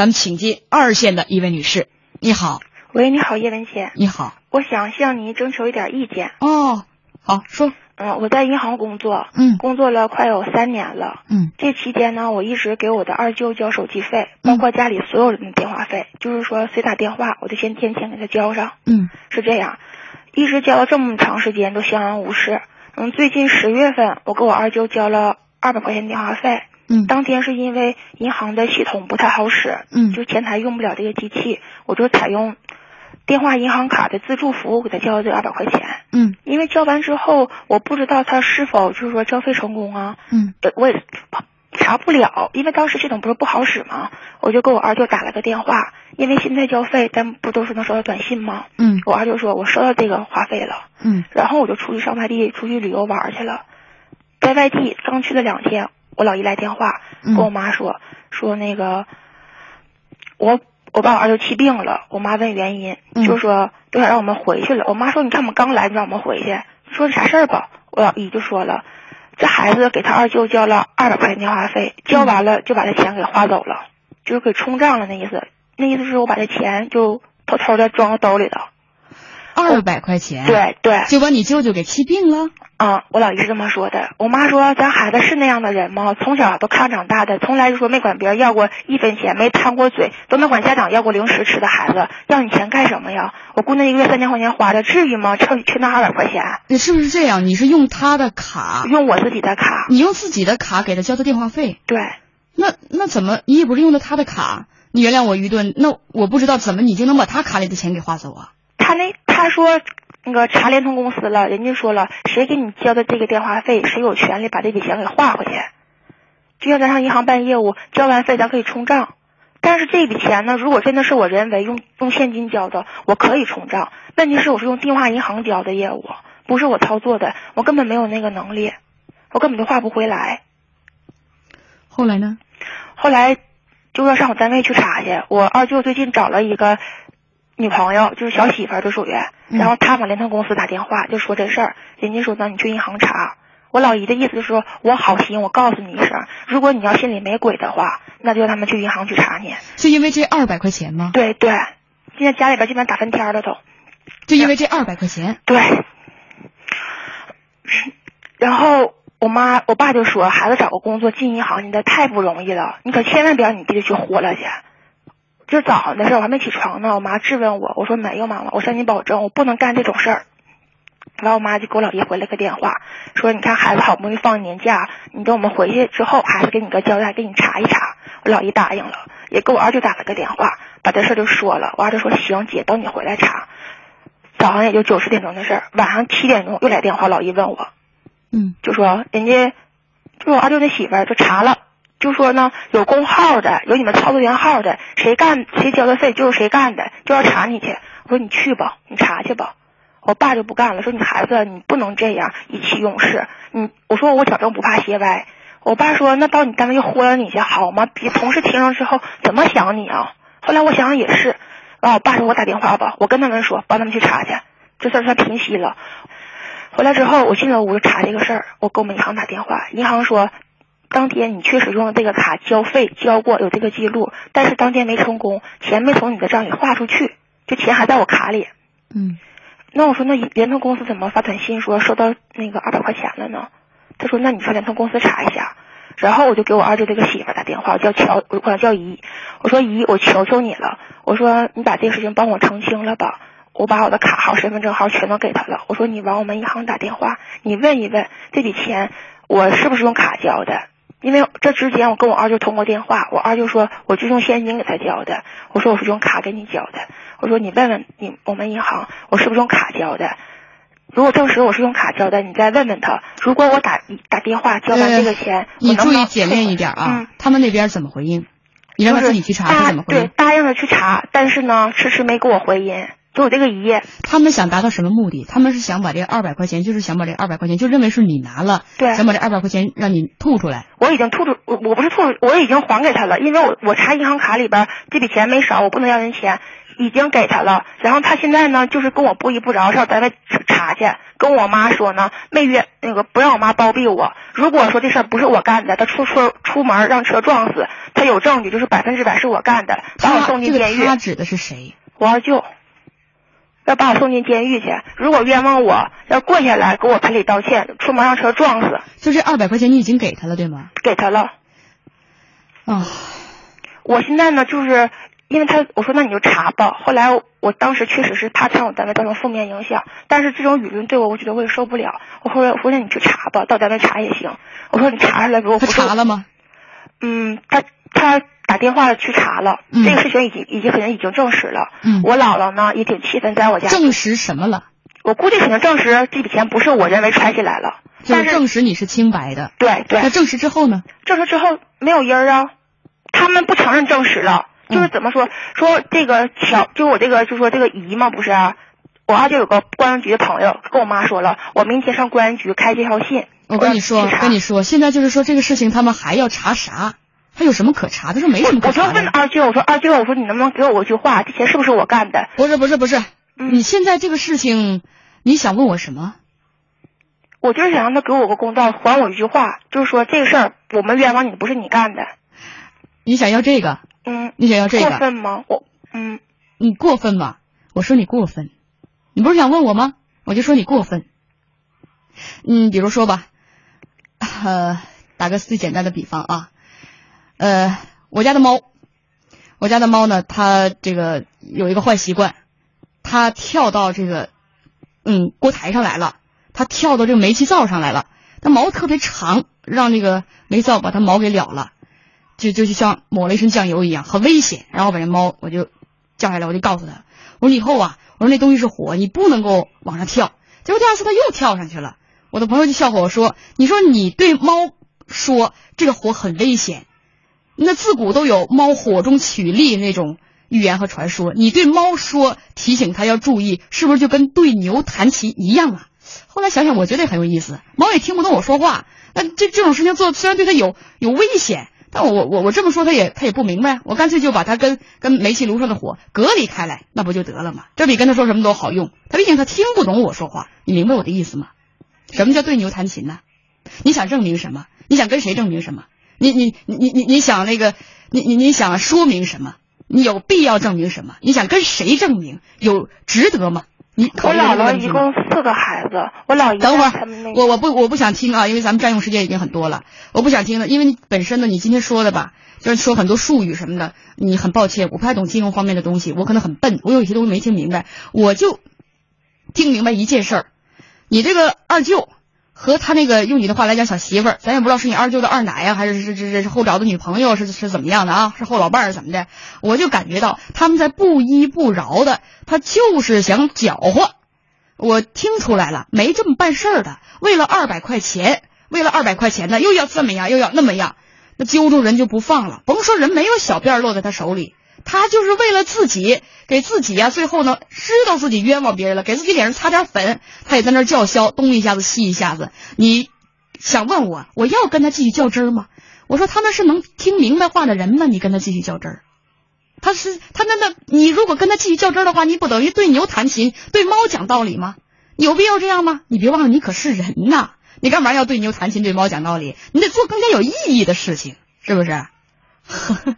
咱们请进二线的一位女士，你好，喂，你好，叶文姐，你好，我想向您征求一点意见。哦，好说，嗯，我在银行工作，嗯。工作了快有三年了。嗯。这期间呢，我一直给我的二舅交手机费，包括家里所有人的电话费，就是说谁打电话，我就先添钱给他交上，嗯。是这样，一直交了这么长时间都相安无事。嗯，最近十月份我给我二舅交了二百块钱电话费，嗯。当天是因为银行的系统不太好使，嗯。就前台用不了这个机器，我就采用电话银行卡的自助服务给他交了这二百块钱。嗯。因为交完之后，我不知道他是否就是说交费成功啊，嗯。呃我也查不了，因为当时系统不是不好使吗，我就给我二舅打了个电话，因为现在交费咱不都是能收到短信吗？嗯。我二舅说我收到这个话费了，嗯。然后我就出去上外地出去旅游玩去了，在外地刚去了两天，我老姨来电话嗯跟我妈说、说那个我我把我二舅气病了，我妈问原因，嗯就说都想让我们回去了。我妈说你看我们刚来，你让我们回去，说啥事儿吧？我老姨就说了，这孩子给他二舅交了二百块钱电话费，交完了就把这钱给花走了，就是给冲账了那意思。那意思是我把这钱就偷偷的装到兜里头。二百块钱，，对对，就把你舅舅给气病了。啊、我老姨是这么说的。我妈说，咱孩子是那样的人吗？从小都看长大的，从来就说没管别人要过一分钱，没贪过嘴，都没管家长要过零食吃的孩子，要你钱干什么呀？我姑娘一个月三千块钱花的，至于吗？趁缺那二百块钱，你是不是这样？你是用他的卡，用我自己的卡。你用自己的卡给他交的电话费，对，那那怎么你也不是用的他的卡？你原谅我愚钝，那我不知道怎么你就能把他卡里的钱给花走啊？他那他说那个查联通公司了，人家说了，谁给你交的这个电话费，谁有权利把这笔钱给划回去。就像咱上银行办业务，交完费咱可以冲账。但是这笔钱呢，如果真的是我人为用用现金交的，我可以冲账。问题是我是用电话银行交的业务，不是我操作的，我根本没有那个能力，我根本就划不回来。后来呢？后来就要上我单位去查去。我二舅最近找了一个女朋友，就是小媳妇儿，就属于。然后他往联通公司打电话，就说这事儿，人家说呢，你去银行查。我老姨的意思就是说，我好心，我告诉你一声，如果你要心里没鬼的话，那就让他们去银行去查你。是因为这二百块钱吗？对对，现在家里边基本上打翻天了都。就因为这二百块钱？对。然后我妈我爸就说，孩子找个工作进银行现在太不容易了，你可千万别让你弟弟去豁了去。就早上的事儿，我还没起床呢，我妈质问我，我说没有妈妈，我向你保证，我不能干这种事儿。然后我妈就给我老姨回了个电话，说你看孩子好不容易放年假，你等我们回去之后，孩子给你个交代，给你查一查。我老姨答应了，也给我二舅打了个电话，把这事儿就说了。我二舅说行，姐，等你回来查。早上也就九十点钟的事儿，晚上七点钟又来电话，老姨问我，嗯就说人家就我二舅那媳妇儿就查了，就说呢有工号的，有你们操作员号的，谁干谁交的费就是谁干的，就要查你去。我说你去吧，你查去吧。我爸就不干了，说你孩子你不能这样意气用事。你我说我矫正不怕斜歪。我爸说那到你单位豁了你去好吗？别同事听了之后怎么想你啊？后来我想想也是，然后我爸说我打电话吧，我跟他们说帮他们去查去，这事儿算平息了。回来之后，我进了屋查这个事儿，我给我们银行打电话，银行说，当天你确实用了这个卡交费交过，有这个记录，但是当天没成功，钱没从你的账里划出去，就钱还在我卡里。嗯那我说那联通公司怎么发短信说收到那个二百块钱了呢？他说那你上联通公司查一下。然后我就给我二舅这个媳妇儿打电话，我叫乔，我管叫姨，我说姨，我求求你了，我说你把这个事情帮我澄清了吧。我把我的卡号、身份证号全都给他了。我说你往我们银行打电话，你问一问这笔钱我是不是用卡交的？因为这之前我跟我二舅通过电话，我二舅说我就用现金给他交的，我说我是用卡给你交的。我说你问问你我们银行我是不是用卡交的？如果证实我是用卡交的，你再问问他。如果我打打电话交完这个钱，你注意简练一点啊嗯，他们那边怎么回应？你让他自己去查，就是他怎么回对？答应了去查，但是呢，迟迟没给我回音。就我这个姨，他们想达到什么目的？他们是想把这二百块钱，就是想把这二百块钱，就认为是你拿了，对想把这二百块钱让你吐出来。我已经吐出，我我不是吐出，我已经还给他了，因为我我查银行卡里边这笔钱没少，我不能要人钱，已经给他了。然后他现在呢，就是跟我不依不饶，上单位查去，跟我妈说呢，没约那个不让我妈包庇我。如果说这事儿不是我干的，他出出出门让车撞死，他有证据，就是百分之百是我干的，把我送进监狱。他指的是谁？我二舅。要把我送进监狱去。如果冤枉我，要跪下来给我赔礼道歉，出门让车撞死。就这二百块钱，你已经给他了，对吗？给他了。啊，我现在呢，就是因为他，我说那你就查吧。后来我当时确实是怕向我单位造成负面影响，但是这种舆论对我，我觉得我也受不了。我后来我说那你去查吧，到单位查也行。我说你查出来给我。他查了吗？嗯，他他。打电话去查了，这个事情已经已经可能已经证实了。嗯，我姥姥呢也挺气愤，在我家证实什么了？我估计可能证实这笔钱不是我认为揣起来了，就是证实你是清白的。对对。那证实之后呢？证实之后没有音儿啊，他们不承认证实了，就是怎么说说这个小，就我这个就说这个姨嘛，不是啊，我二舅有个公安局的朋友跟我妈说了，我明天上公安局开这条信。我跟你说，跟你说，现在就是说这个事情，他们还要查啥？他有什么可查？他说没什么可查。我就问二舅，我说二舅，我说你能不能给我一句话？这钱是不是我干的？不是不是不是，你现在这个事情，你想问我什么？我就是想让他给我个公道，还我一句话，就是说这个事儿我们冤枉你，不是你干的。你想要这个？嗯。你想要这个？过分吗？我嗯。你过分吗？我说你过分。你不是想问我吗？我就说你过分。嗯，比如说吧，呃，打个最简单的比方啊。呃，我家的猫，我家的猫呢，它这个有一个坏习惯，它跳到这个嗯锅台上来了，它跳到这个煤气灶上来了，它毛特别长，让这个煤灶把它毛给燎了，就就就像抹了一身酱油一样，很危险。然后把这猫我就叫下来，我就告诉他，我说以后啊，我说那东西是火，你不能够往上跳。结果第二次它又跳上去了，我的朋友就笑话我说，你说你对猫说这个火很危险。那自古都有猫火中取栗那种寓言和传说，你对猫说提醒它要注意，是不是就跟对牛弹琴一样啊？后来想想，我觉得很有意思，猫也听不懂我说话，那这这种事情做虽然对它有有危险，但我我我这么说它也它也不明白，我干脆就把它跟跟煤气炉上的火隔离开来，那不就得了吗？这比跟他说什么都好用。他毕竟他听不懂我说话，你明白我的意思吗？什么叫对牛弹琴呢？你想证明什么？你想跟谁证明什么？你你你你你你想那个，你你你想说明什么？你有必要证明什么？你想跟谁证明？有值得吗？你我姥姥一共四个孩子，我姥爷等会儿，我我不我不想听啊，因为咱们占用时间已经很多了，我不想听了，因为你本身呢，你今天说的吧，就是说很多术语什么的，你很抱歉，我不太懂金融方面的东西，我可能很笨，我有些东西没听明白，我就听明白一件事儿，你这个二舅。和他那个用你的话来讲，小媳妇儿，咱也不知道是你二舅的二奶呀，还是是是是后找的女朋友，是是怎么样的啊？是后老伴儿怎么的？我就感觉到他们在不依不饶的，他就是想搅和。我听出来了，没这么办事儿的。为了二百块钱，为了二百块钱呢，又要这么样，又要那么样，那揪住人就不放了。甭说人没有小辫落在他手里。他就是为了自己，给自己呀，最后呢，知道自己冤枉别人了，给自己脸上擦点粉，他也在那叫嚣，东一下子西一下子。你想问我，我要跟他继续较真儿吗？我说他那是能听明白话的人吗？你跟他继续较真儿，他是他那那，你如果跟他继续较真儿的话，你不等于对牛弹琴，对猫讲道理吗？有必要这样吗？你别忘了，你可是人呐，你干嘛要对牛弹琴，对猫讲道理？你得做更加有意义的事情，是不是？呵 呵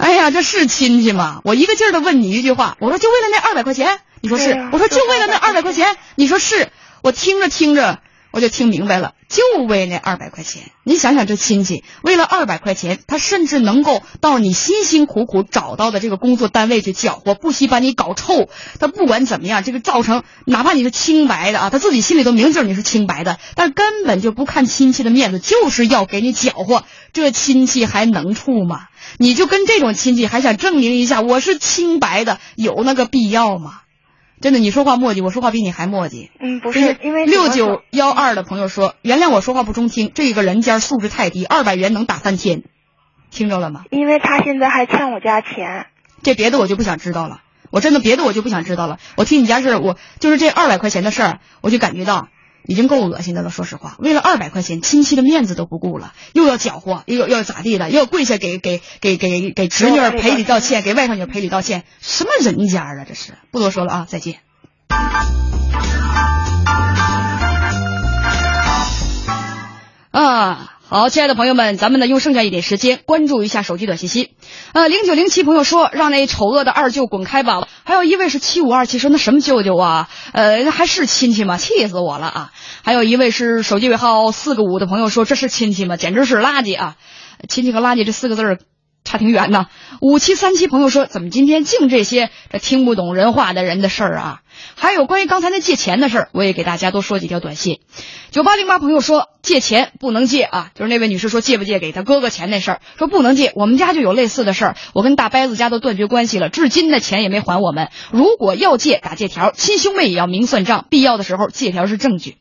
哎呀，这是亲戚吗？我一个劲儿的问你一句话，我说就为了那二百块钱，你说是？我说就为了那二百块钱，你说是？我听着听着，我就听明白了，就为那二百块钱。你想想这亲戚，为了二百块钱，他甚至能够到你辛辛苦苦找到的这个工作单位去搅和，不惜把你搞臭。他不管怎么样，这个造成哪怕你是清白的啊，他自己心里都明镜你是清白的，但根本就不看亲戚的面子，就是要给你搅和。这亲戚还能处吗？你就跟这种亲戚还想证明一下我是清白的，有那个必要吗？真的，你说话磨叽，我说话比你还磨叽。嗯，不是，因为六九幺二的朋友说，原谅我说话不中听，这个人家素质太低，二百元能打三天，听着了吗？因为他现在还欠我家钱。这别的我就不想知道了，我真的别的我就不想知道了。我听你家事我就是这二百块钱的事儿，我就感觉到。已经够恶心的了。说实话，为了二百块钱，亲戚的面子都不顾了，又要搅和，又要又要咋地了，又要跪下给给给给给侄女儿赔礼道歉，给外甥女赔礼道歉，什么人家啊？这是不多说了啊，再见。啊。好，亲爱的朋友们，咱们呢用剩下一点时间关注一下手机短信息。呃，零九零七朋友说让那丑恶的二舅滚开吧。还有一位是七五二七说那什么舅舅啊？呃，那还是亲戚吗？气死我了啊！还有一位是手机尾号四个五的朋友说这是亲戚吗？简直是垃圾啊！亲戚和垃圾这四个字儿。差挺远呢。五七三七朋友说：“怎么今天净这些这听不懂人话的人的事儿啊？”还有关于刚才那借钱的事儿，我也给大家多说几条短信。九八零八朋友说：“借钱不能借啊！”就是那位女士说借不借给她哥哥钱那事儿，说不能借。我们家就有类似的事儿，我跟大伯子家都断绝关系了，至今的钱也没还我们。如果要借，打借条，亲兄妹也要明算账，必要的时候借条是证据。